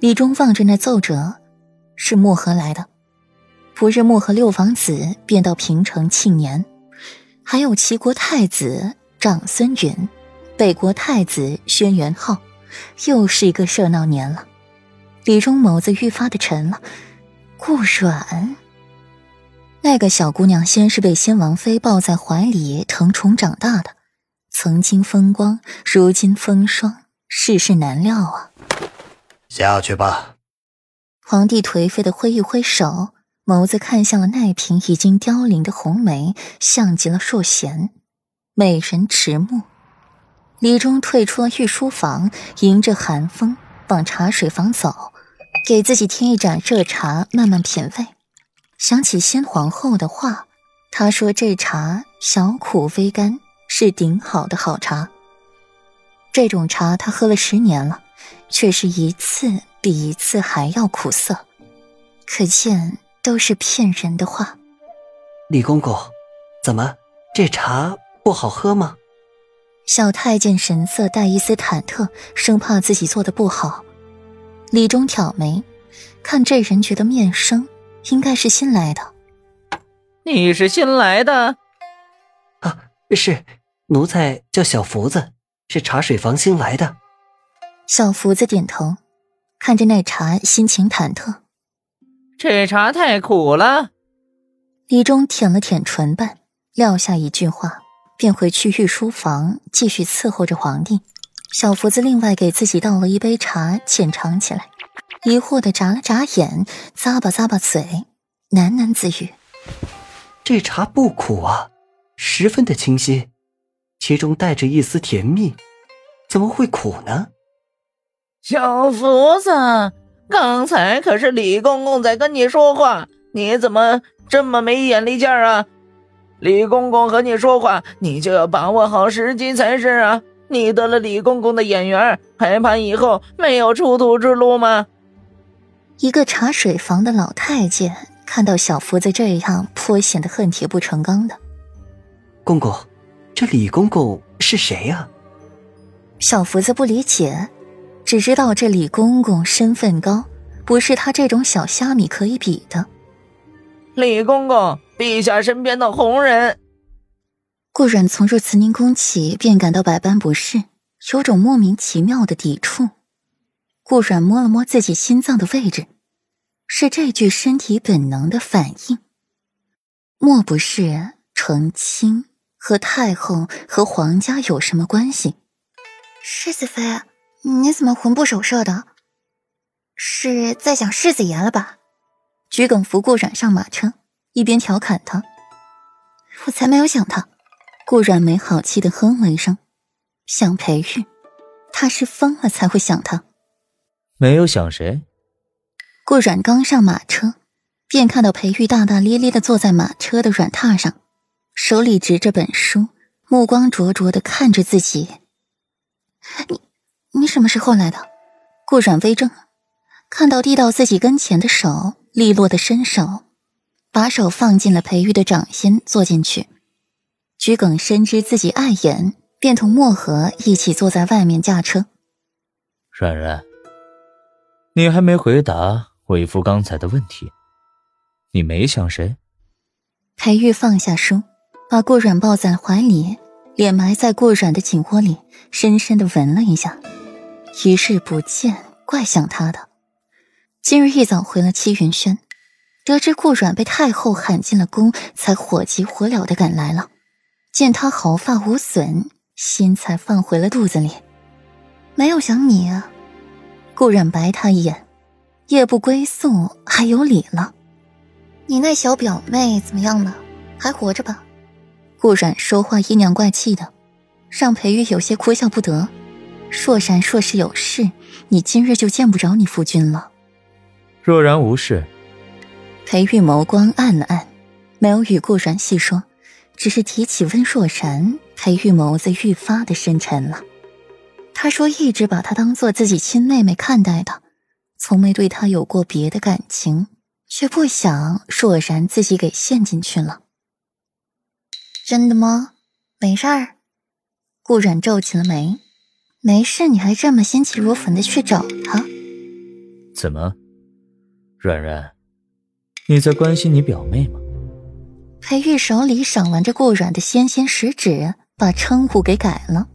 李忠望着那奏折，是漠河来的。不日，漠河六王子便到平城庆年，还有齐国太子长孙允，北国太子轩辕浩，又是一个热闹年了。李忠眸子愈发的沉了。顾阮，那个小姑娘，先是被先王妃抱在怀里疼宠长大的，曾经风光，如今风霜，世事难料啊！下去吧。皇帝颓废的挥一挥手。眸子看向了那瓶已经凋零的红梅，像极了硕贤，美人迟暮。李忠退出了御书房，迎着寒风往茶水房走，给自己添一盏热茶，慢慢品味。想起先皇后的话，她说这茶小苦微甘，是顶好的好茶。这种茶他喝了十年了，却是一次比一次还要苦涩，可见。都是骗人的话。李公公，怎么这茶不好喝吗？小太监神色带一丝忐忑，生怕自己做的不好。李忠挑眉，看这人觉得面生，应该是新来的。你是新来的？啊，是，奴才叫小福子，是茶水房新来的。小福子点头，看着那茶，心情忐忑。这茶太苦了。李忠舔了舔唇瓣，撂下一句话，便回去御书房继续伺候着皇帝。小福子另外给自己倒了一杯茶，浅尝起来，疑惑的眨了眨眼，咂吧咂吧嘴，喃喃自语：“这茶不苦啊，十分的清新，其中带着一丝甜蜜，怎么会苦呢？”小福子。刚才可是李公公在跟你说话，你怎么这么没眼力劲儿啊？李公公和你说话，你就要把握好时机才是啊！你得了李公公的眼缘，还怕以后没有出头之路吗？一个茶水房的老太监看到小福子这样，颇显得恨铁不成钢的。公公，这李公公是谁呀？小福子不理解。只知道这李公公身份高，不是他这种小虾米可以比的。李公公，陛下身边的红人。顾阮从入慈宁宫起，便感到百般不适，有种莫名其妙的抵触。顾阮摸了摸自己心脏的位置，是这具身体本能的反应。莫不是成亲和太后和皇家有什么关系？世子妃。你怎么魂不守舍的？是在想世子爷了吧？桔梗扶顾阮上马车，一边调侃他：“我才没有想他。”顾阮没好气的哼了一声：“想裴玉，他是疯了才会想他。”没有想谁？顾阮刚上马车，便看到裴玉大大咧咧的坐在马车的软榻上，手里执着本书，目光灼灼的看着自己。你。你什么时候来的？顾阮微怔，看到递到自己跟前的手，利落的伸手，把手放进了裴玉的掌心，坐进去。桔梗深知自己碍眼，便同墨荷一起坐在外面驾车。软软，你还没回答为夫刚才的问题，你没想谁？裴玉放下书，把顾阮抱在怀里，脸埋在顾阮的颈窝里，深深的闻了一下。一日不见，怪想他的。今日一早回了七云轩，得知顾阮被太后喊进了宫，才火急火燎的赶来了。见他毫发无损，心才放回了肚子里。没有想你啊。顾阮白他一眼，夜不归宿还有理了。你那小表妹怎么样了？还活着吧？顾阮说话阴阳怪气的，让裴玉有些哭笑不得。若然若是有事，你今日就见不着你夫君了。若然无事，裴玉眸光暗了暗，没有与顾然细说，只是提起温若然，裴玉眸子愈发的深沉了。他说一直把她当做自己亲妹妹看待的，从没对她有过别的感情，却不想若然自己给陷进去了。真的吗？没事儿。顾然皱起了眉。没事，你还这么心急如焚的去找他？怎么，软软，你在关心你表妹吗？裴玉手里赏玩着顾软的纤纤食指，把称呼给改了。